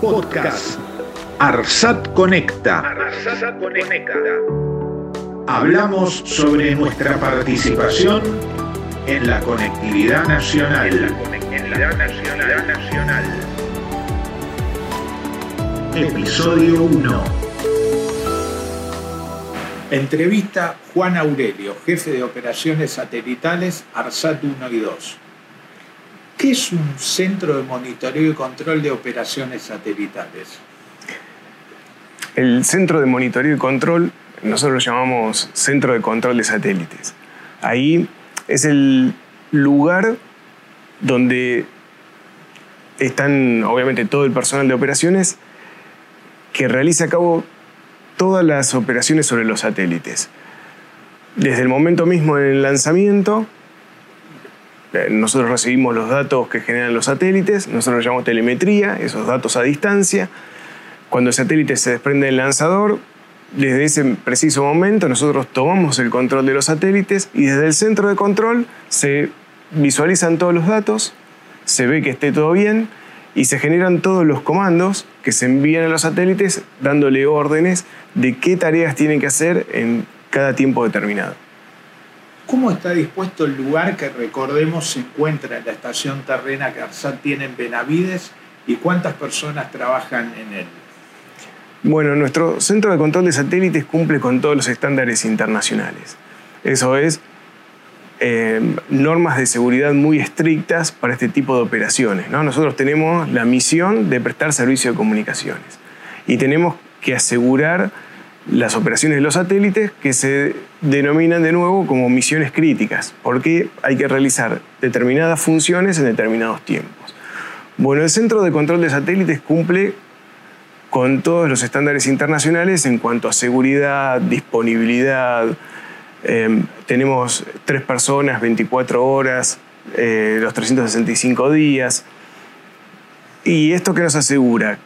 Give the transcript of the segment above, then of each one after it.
Podcast Arsat Conecta. Hablamos sobre nuestra participación en la conectividad nacional. nacional. Episodio 1. Entrevista Juan Aurelio, jefe de operaciones satelitales ARSAT 1 y 2. ¿Qué es un centro de monitoreo y control de operaciones satelitales? El centro de monitoreo y control, nosotros lo llamamos centro de control de satélites. Ahí es el lugar donde están obviamente todo el personal de operaciones que realiza a cabo todas las operaciones sobre los satélites. Desde el momento mismo del lanzamiento nosotros recibimos los datos que generan los satélites, nosotros llamamos telemetría, esos datos a distancia. Cuando el satélite se desprende del lanzador, desde ese preciso momento nosotros tomamos el control de los satélites y desde el centro de control se visualizan todos los datos, se ve que esté todo bien y se generan todos los comandos que se envían a los satélites dándole órdenes de qué tareas tienen que hacer en cada tiempo determinado. ¿Cómo está dispuesto el lugar que recordemos se encuentra en la estación terrena que ARSAT tiene en Benavides y cuántas personas trabajan en él? Bueno, nuestro centro de control de satélites cumple con todos los estándares internacionales. Eso es eh, normas de seguridad muy estrictas para este tipo de operaciones. ¿no? Nosotros tenemos la misión de prestar servicio de comunicaciones y tenemos que asegurar las operaciones de los satélites que se denominan de nuevo como misiones críticas, porque hay que realizar determinadas funciones en determinados tiempos. Bueno, el Centro de Control de Satélites cumple con todos los estándares internacionales en cuanto a seguridad, disponibilidad. Em, tenemos tres personas, 24 horas, eh, los 365 días. ¿Y esto qué nos asegura?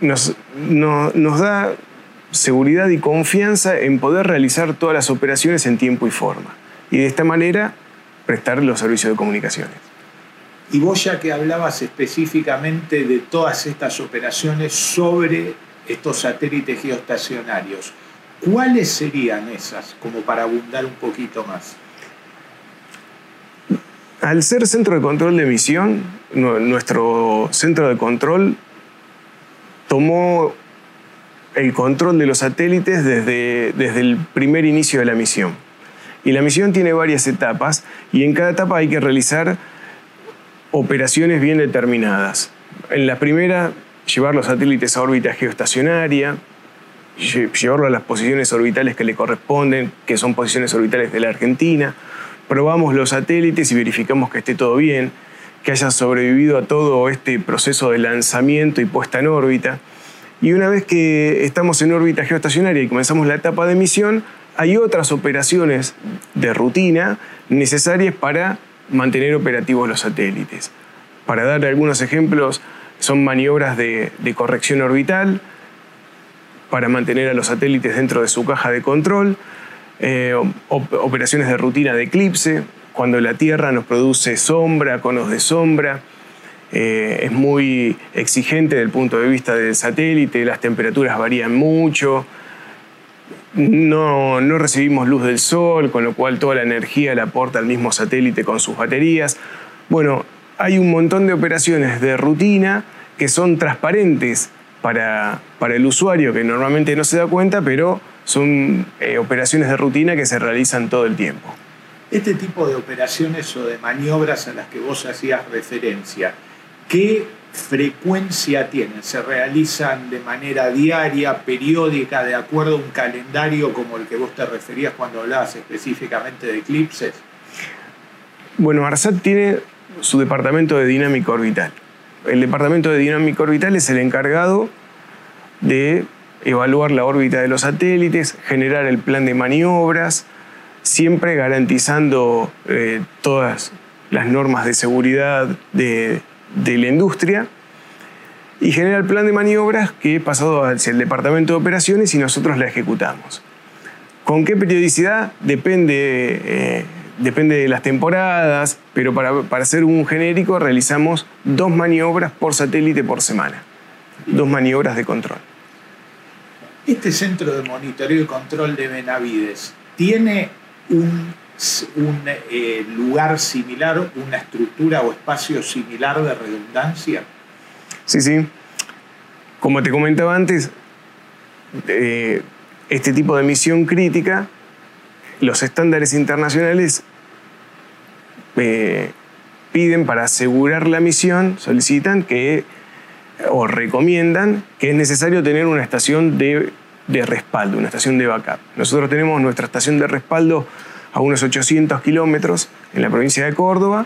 Nos, nos da seguridad y confianza en poder realizar todas las operaciones en tiempo y forma. Y de esta manera prestar los servicios de comunicaciones. Y vos ya que hablabas específicamente de todas estas operaciones sobre estos satélites geoestacionarios, ¿cuáles serían esas, como para abundar un poquito más? Al ser centro de control de emisión, nuestro centro de control tomó el control de los satélites desde, desde el primer inicio de la misión. Y la misión tiene varias etapas y en cada etapa hay que realizar operaciones bien determinadas. En la primera, llevar los satélites a órbita geoestacionaria, llevarlo a las posiciones orbitales que le corresponden, que son posiciones orbitales de la Argentina. Probamos los satélites y verificamos que esté todo bien, que haya sobrevivido a todo este proceso de lanzamiento y puesta en órbita. Y una vez que estamos en órbita geoestacionaria y comenzamos la etapa de misión, hay otras operaciones de rutina necesarias para mantener operativos los satélites. Para dar algunos ejemplos, son maniobras de, corrección orbital para mantener a los satélites dentro de su caja de control, eh, operaciones de rutina de eclipse, cuando la Tierra nos produce sombra, conos de sombra, eh, es muy exigente desde el punto de vista del satélite, las temperaturas varían mucho, no, recibimos luz del sol, con lo cual toda la energía la aporta el mismo satélite con sus baterías. Bueno, hay un montón de operaciones de rutina que son transparentes para, para el usuario, que normalmente no se da cuenta, pero son eh, operaciones de rutina que se realizan todo el tiempo. Este tipo de operaciones o de maniobras a las que vos hacías referencia, ¿Qué frecuencia tienen? ¿Se realizan de manera diaria, periódica, de acuerdo a un calendario como el que vos te referías cuando hablabas específicamente de eclipses? Bueno, ARSAT tiene su departamento de dinámica orbital. El departamento de dinámica orbital es el encargado de evaluar la órbita de los satélites, generar el plan de maniobras, siempre garantizando eh, todas las normas de seguridad de, de la industria y genera el plan de maniobras que he pasado hacia el departamento de operaciones y nosotros la ejecutamos. ¿Con qué periodicidad? Depende, eh, depende de las temporadas, pero para, para hacer un genérico realizamos dos maniobras por satélite por semana. dos maniobras de control. Este centro de monitoreo y control de Benavides tiene un, eh, lugar similar, una estructura o espacio similar de redundancia. Sí, sí. Como te comentaba antes, eh, este tipo de misión crítica, los estándares internacionales eh, piden para asegurar la misión, solicitan que o recomiendan que es necesario tener una estación de, respaldo, una estación de backup. Nosotros tenemos nuestra estación de respaldo a unos 800 kilómetros en la provincia de Córdoba,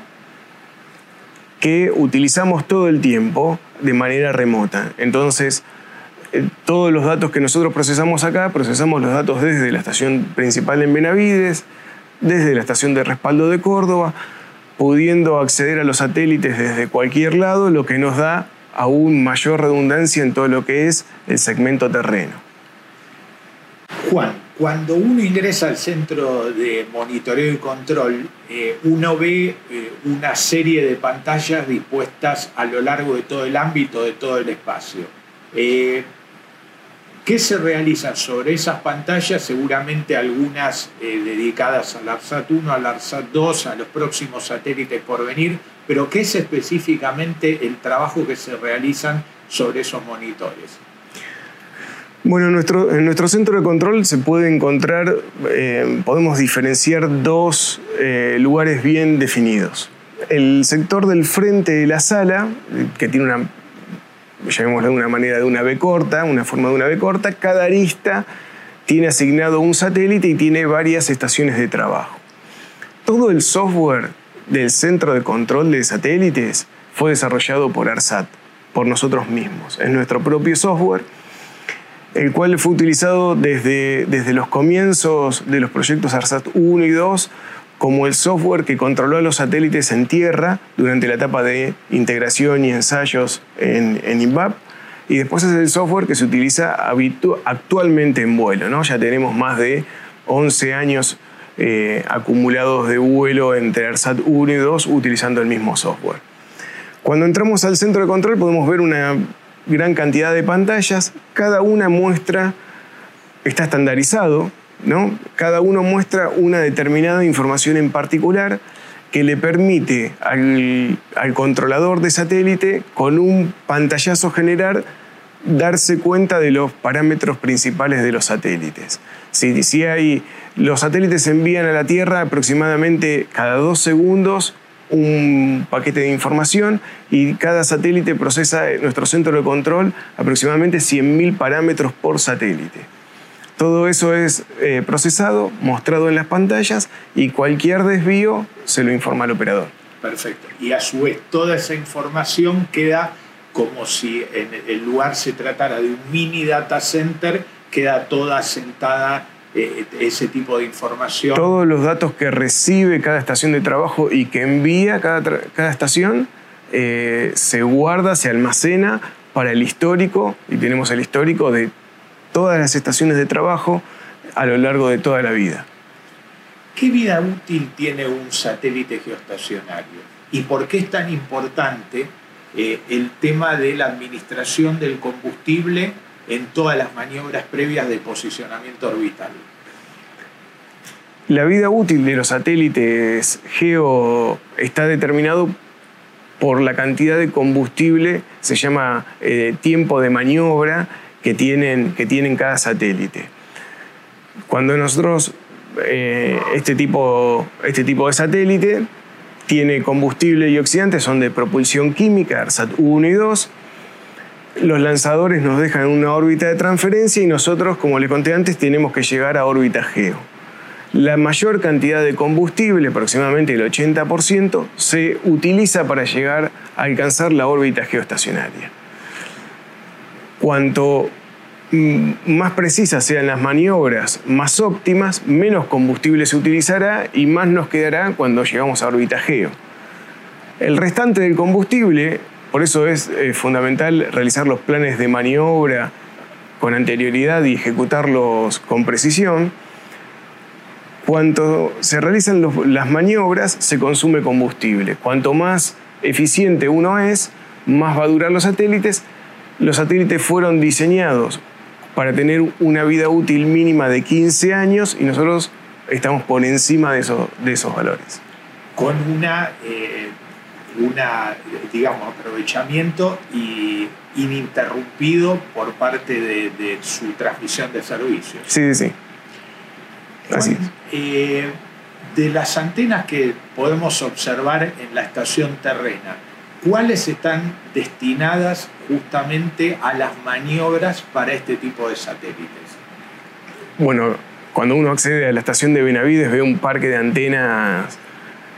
que utilizamos todo el tiempo de manera remota. Entonces, eh, todos los datos que nosotros procesamos acá, procesamos los datos desde la estación principal en Benavides, desde la estación de respaldo de Córdoba, pudiendo acceder a los satélites desde cualquier lado, lo que nos da aún mayor redundancia en todo lo que es el segmento terreno. Juan, cuando uno ingresa al centro de monitoreo y control, eh, uno ve eh, una serie de pantallas dispuestas a lo largo de todo el ámbito, de todo el espacio. Eh, ¿Qué se realiza sobre esas pantallas? Seguramente algunas dedicadas al ARSAT 1, al ARSAT 2, a los próximos satélites por venir, pero ¿qué es específicamente el trabajo que se realizan sobre esos monitores? Bueno, en nuestro, en nuestro centro de control se puede encontrar, eh, podemos diferenciar dos eh, lugares bien definidos. El sector del frente de la sala, que tiene una, llamémoslo de una manera de una B corta, una forma de una B corta, cada arista tiene asignado un satélite y tiene varias estaciones de trabajo. Todo el software del Centro de Control de Satélites fue desarrollado por ARSAT, por nosotros mismos. Es nuestro propio software, el cual fue utilizado desde, desde los comienzos de los proyectos ARSAT 1 y 2 como el software que controló a los satélites en tierra durante la etapa de integración y ensayos en, en. Y después es el software que se utiliza actualmente en vuelo. ¿no? Ya tenemos más de 11 años eh, acumulados de vuelo entre ARSAT 1 y 2 utilizando el mismo software. Cuando entramos al centro de control podemos ver una gran cantidad de pantallas, cada una muestra, está estandarizado, ¿no? cada uno muestra una determinada información en particular que le permite al, al controlador de satélite con un pantallazo generar darse cuenta de los parámetros principales de los satélites. Si, si hay, los satélites envían a la Tierra aproximadamente cada dos segundos un paquete de información y cada satélite procesa nuestro centro de control aproximadamente 100.000 parámetros por satélite. Todo eso es eh, procesado, mostrado en las pantallas y cualquier desvío se lo informa al operador. Perfecto. Y a su vez toda esa información queda como si en el lugar se tratara de un mini data center, queda toda sentada ese tipo de información. Todos los datos que recibe cada estación de trabajo y que envía cada, cada estación eh, se guarda, se almacena para el histórico, y tenemos el histórico de todas las estaciones de trabajo a lo largo de toda la vida. ¿Qué vida útil tiene un satélite geoestacionario? ¿Y por qué es tan importante eh, el tema de la administración del combustible en todas las maniobras previas de posicionamiento orbital. La vida útil de los satélites geo está determinado por la cantidad de combustible, se llama eh, tiempo de maniobra que tienen, que tienen cada satélite. Cuando nosotros, eh, este, tipo, este tipo de satélite tiene combustible y oxidante, son de propulsión química, ARSAT 1 y 2. Los lanzadores nos dejan una órbita de transferencia y nosotros, como les conté antes, tenemos que llegar a órbita geo. La mayor cantidad de combustible, aproximadamente el 80%, se utiliza para llegar a alcanzar la órbita geoestacionaria. Cuanto Mm, más precisas sean las maniobras, más óptimas, menos combustible se utilizará y más nos quedará cuando llegamos a órbita geo. El restante del combustible, por eso es eh, fundamental realizar los planes de maniobra con anterioridad y ejecutarlos con precisión, cuanto se realizan las maniobras se consume combustible. Cuanto más eficiente uno es, más va a durar los satélites los satélites fueron diseñados para tener una vida útil mínima de 15 años y nosotros estamos por encima de, esos valores. Con una, eh, una, digamos, aprovechamiento y ininterrumpido por parte de, su transmisión de servicios. Sí, sí. Así eh, de las antenas que podemos observar en la estación terrena, ¿cuáles están destinadas justamente a las maniobras para este tipo de satélites? Bueno, cuando uno accede a la estación de Benavides ve un parque de antenas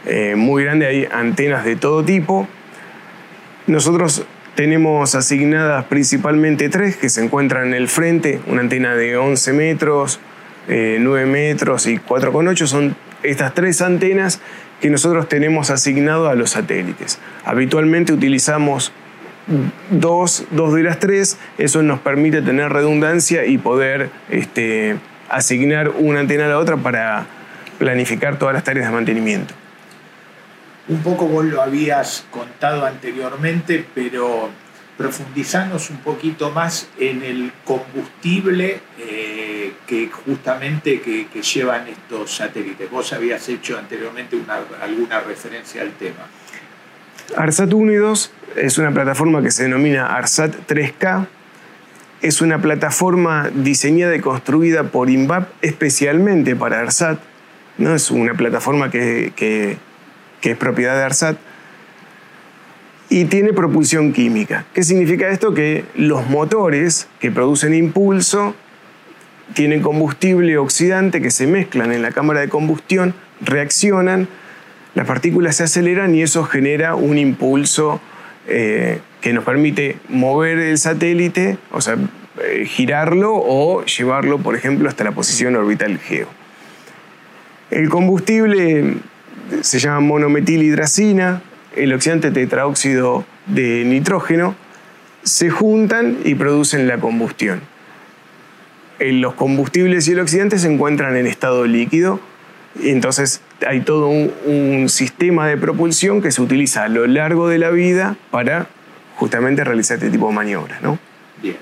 eh, muy grande, hay antenas de todo tipo. Nosotros tenemos asignadas principalmente tres que se encuentran en el frente, una antena de 11 metros, 9 eh, metros y 4,8 son estas tres antenas que nosotros tenemos asignado a los satélites. Habitualmente utilizamos dos, dos de las tres, eso nos permite tener redundancia y poder este, asignar una antena a la otra para planificar todas las tareas de mantenimiento. Un poco vos lo habías contado anteriormente, pero profundizanos un poquito más en el combustible eh, que justamente que, llevan estos satélites. Vos habías hecho anteriormente alguna referencia al tema. ARSAT 1 y 2 es una plataforma que se denomina ARSAT 3K. Es una plataforma diseñada y construida por INVAP especialmente para ARSAT. ¿no? Es una plataforma que es propiedad de ARSAT y tiene propulsión química. ¿Qué significa esto? Que los motores que producen impulso tienen combustible oxidante que se mezclan en la cámara de combustión, reaccionan, las partículas se aceleran y eso genera un impulso eh, que nos permite mover el satélite, o sea, eh, girarlo o llevarlo, por ejemplo, hasta la posición orbital geo. El combustible se llama monometilhidracina, el oxidante tetraóxido de nitrógeno, se juntan y producen la combustión. Los combustibles y el oxidante se encuentran en estado líquido, y entonces hay todo un, sistema de propulsión que se utiliza a lo largo de la vida para justamente realizar este tipo de maniobras. ¿no? Bien.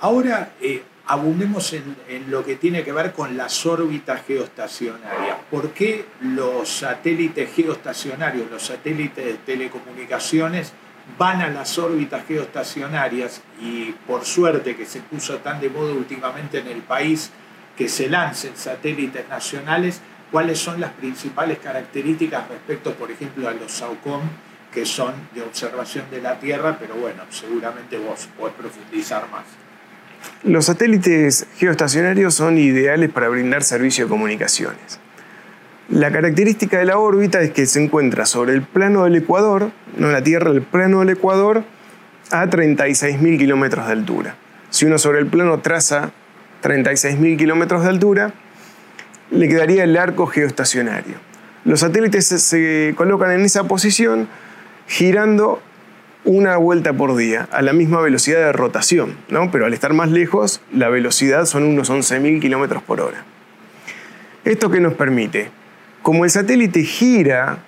Ahora, eh, abundemos en, lo que tiene que ver con las órbitas geoestacionarias. ¿Por qué los satélites geoestacionarios, los satélites de telecomunicaciones, van a las órbitas geoestacionarias y por suerte que se puso tan de moda últimamente en el país que se lancen satélites nacionales, cuáles son las principales características respecto, por ejemplo, a los SAUCOM, que son de observación de la Tierra, pero bueno, seguramente vos podés profundizar más. Los satélites geoestacionarios son ideales para brindar servicio de comunicaciones. La característica de la órbita es que se encuentra sobre el plano del Ecuador, no la Tierra, el plano del Ecuador, a 36.000 kilómetros de altura. Si uno sobre el plano traza 36.000 kilómetros de altura, le quedaría el arco geoestacionario. Los satélites se colocan en esa posición girando una vuelta por día a la misma velocidad de rotación, ¿no? pero al estar más lejos la velocidad son unos 11.000 kilómetros por hora. ¿Esto qué nos permite? Como el satélite gira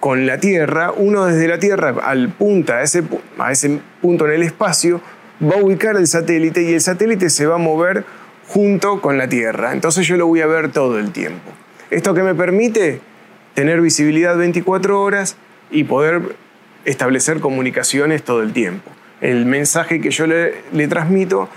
con la Tierra, uno desde la Tierra al punta, a ese, a ese punto en el espacio, va a ubicar el satélite y el satélite se va a mover junto con la Tierra. Entonces yo lo voy a ver todo el tiempo. ¿Esto qué me permite? Tener visibilidad 24 horas y poder establecer comunicaciones todo el tiempo. El mensaje que yo le, transmito,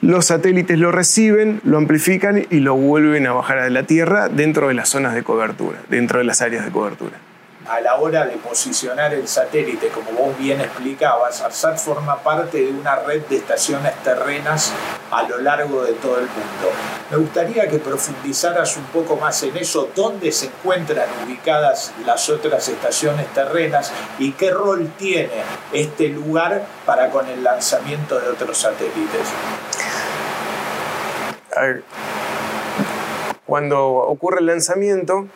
los satélites lo reciben, lo amplifican y lo vuelven a bajar a la Tierra dentro de las zonas de cobertura, dentro de las áreas de cobertura a la hora de posicionar el satélite, como vos bien explicabas, ARSAT forma parte de una red de estaciones terrenas a lo largo de todo el mundo. Me gustaría que profundizaras un poco más en eso, dónde se encuentran ubicadas las otras estaciones terrenas y qué rol tiene este lugar para con el lanzamiento de otros satélites. Cuando ocurre el lanzamiento,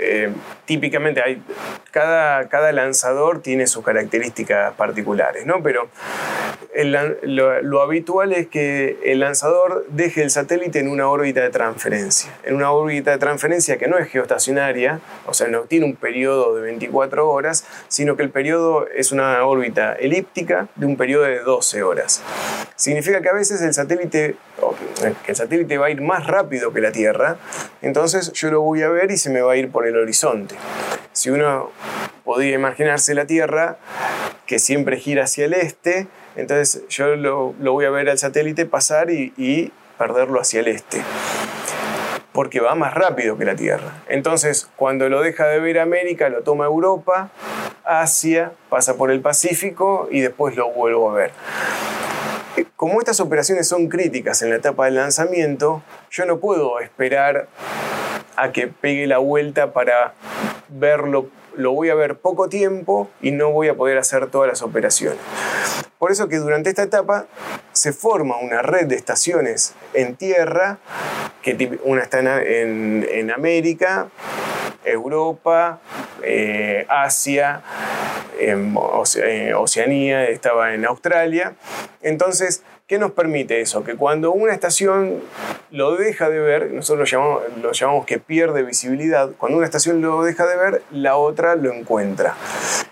eh, típicamente hay, cada, cada lanzador tiene sus características particulares, ¿no? Pero lo, habitual es que el lanzador deje el satélite en una órbita de transferencia. En una órbita de transferencia que no es geoestacionaria, o sea, no tiene un periodo de 24 horas, sino que el periodo es una órbita elíptica de un periodo de 12 horas. Significa que a veces el satélite, el satélite va a ir más rápido que la Tierra, entonces yo lo voy a ver y se me va a ir por el horizonte. Si uno podía imaginarse la Tierra que siempre gira hacia el este, entonces yo lo, voy a ver al satélite pasar y, perderlo hacia el este porque va más rápido que la Tierra. Entonces, cuando lo deja de ver América, lo toma Europa, Asia, pasa por el Pacífico y después lo vuelvo a ver. Como estas operaciones son críticas en la etapa del lanzamiento, yo no puedo esperar a que pegue la vuelta para verlo lo voy a ver poco tiempo y no voy a poder hacer todas las operaciones. Por eso que durante esta etapa se forma una red de estaciones en tierra, que una está en, América, Europa, eh, Asia, en eh, Oceanía, estaba en Australia. Entonces, ¿Qué nos permite eso? Que cuando una estación lo deja de ver, nosotros lo llamamos, llamamos que pierde visibilidad, cuando una estación lo deja de ver, la otra lo encuentra.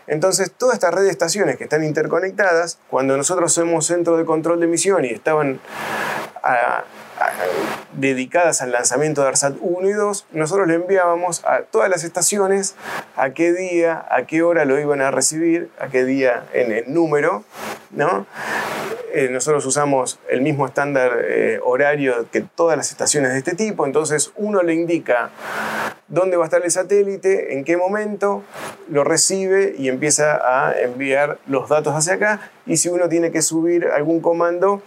Entonces, toda esta red de estaciones que están interconectadas, cuando nosotros somos centro de control de emisión y estaban dedicadas al lanzamiento de ARSAT 1 y 2, nosotros le enviábamos a todas las estaciones a qué día, a qué hora lo iban a recibir, a qué día en el número, ¿no? Eh, nosotros usamos el mismo estándar eh, horario que todas las estaciones de este tipo, entonces uno le indica dónde va a estar el satélite, en qué momento, lo recibe y empieza a enviar los datos hacia acá y si uno tiene que subir algún comando,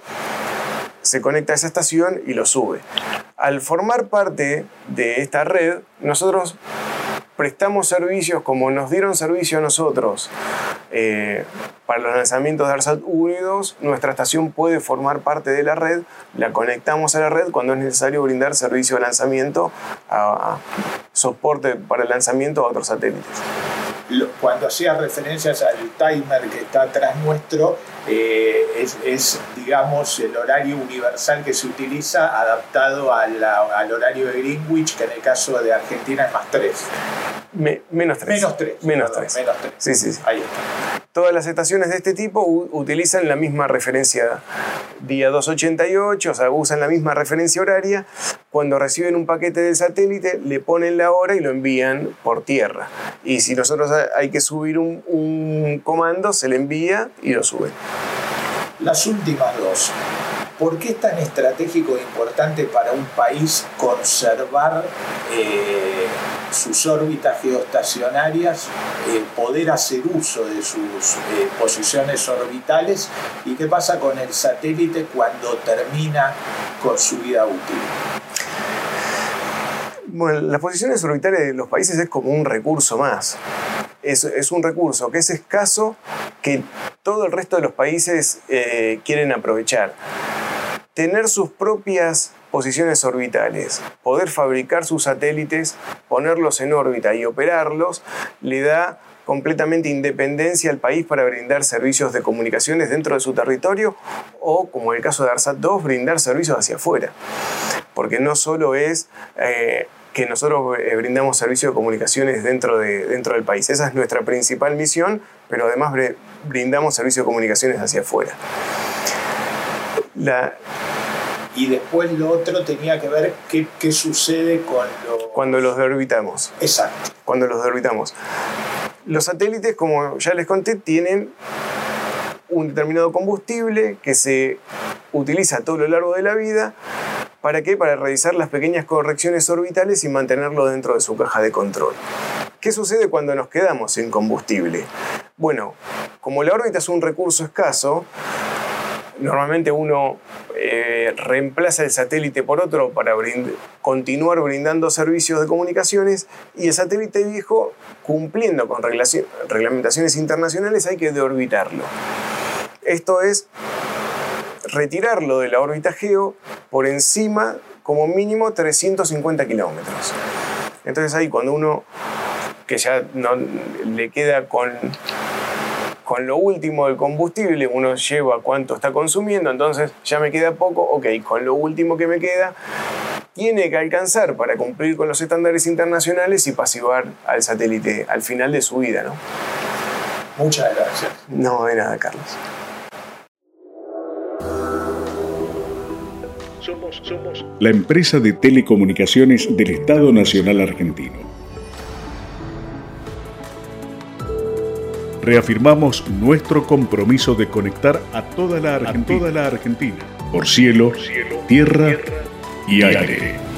se conecta a esa estación y lo sube. Al formar parte de esta red, nosotros prestamos servicios como nos dieron servicio a nosotros eh, para los lanzamientos de ARSAT 1 y 2, nuestra estación puede formar parte de la red, la conectamos a la red cuando es necesario brindar servicio de lanzamiento, soporte para el lanzamiento a otros satélites cuando hacía referencias al timer que está atrás nuestro, eh, es, digamos, el horario universal que se utiliza adaptado al horario de Greenwich, que en el caso de Argentina es más 3. menos 3. Menos 3. Menos 3. Menos 3. Sí, sí, sí. Ahí está. Todas las estaciones de este tipo utilizan la misma referencia día 288, o sea, usan la misma referencia horaria. Cuando reciben un paquete del satélite, le ponen la hora y lo envían por tierra. Y si nosotros hay que subir un, comando, se le envía y lo sube. Las últimas dos. ¿Por qué es tan estratégico e importante para un país conservar eh, sus órbitas geoestacionarias, eh, poder hacer uso de sus eh, posiciones orbitales? ¿Y qué pasa con el satélite cuando termina con su vida útil? Bueno, las posiciones orbitales de los países es como un recurso más. Es, es un recurso que es escaso que todo el resto de los países quieren aprovechar tener sus propias posiciones orbitales, poder fabricar sus satélites, ponerlos en órbita y operarlos, le da completamente independencia al país para brindar servicios de comunicaciones dentro de su territorio o, como en el caso de ARSAT-2, brindar servicios hacia afuera. Porque no solo es eh, que nosotros eh, brindamos servicios de comunicaciones dentro, de, dentro del país, esa es nuestra principal misión, pero además brindamos servicios de comunicaciones hacia afuera. La, y después lo otro tenía que ver qué, qué sucede con los... Cuando los deorbitamos. Exacto. Cuando los deorbitamos. Los satélites, como ya les conté, tienen un determinado combustible que se utiliza a todo lo largo de la vida. ¿Para qué? Para realizar las pequeñas correcciones orbitales y mantenerlo dentro de su caja de control. ¿Qué sucede cuando nos quedamos sin combustible? Bueno, como la órbita es un recurso escaso, normalmente uno eh, reemplaza el satélite por otro para continuar brindando servicios de comunicaciones y el satélite viejo, cumpliendo con reglamentaciones internacionales, hay que deorbitarlo. Esto es retirarlo de la órbita geo por encima como mínimo 350 kilómetros. Entonces ahí cuando uno que ya le queda con con lo último del combustible, uno lleva cuánto está consumiendo, entonces ya me queda poco, ok, con lo último que me queda, tiene que alcanzar para cumplir con los estándares internacionales y pasivar al satélite al final de su vida. ¿no? Muchas gracias. No, de nada, Carlos. Somos, somos la empresa de telecomunicaciones del Estado Nacional Argentino. Reafirmamos nuestro compromiso de conectar a toda la Argentina, por cielo, tierra, y aire.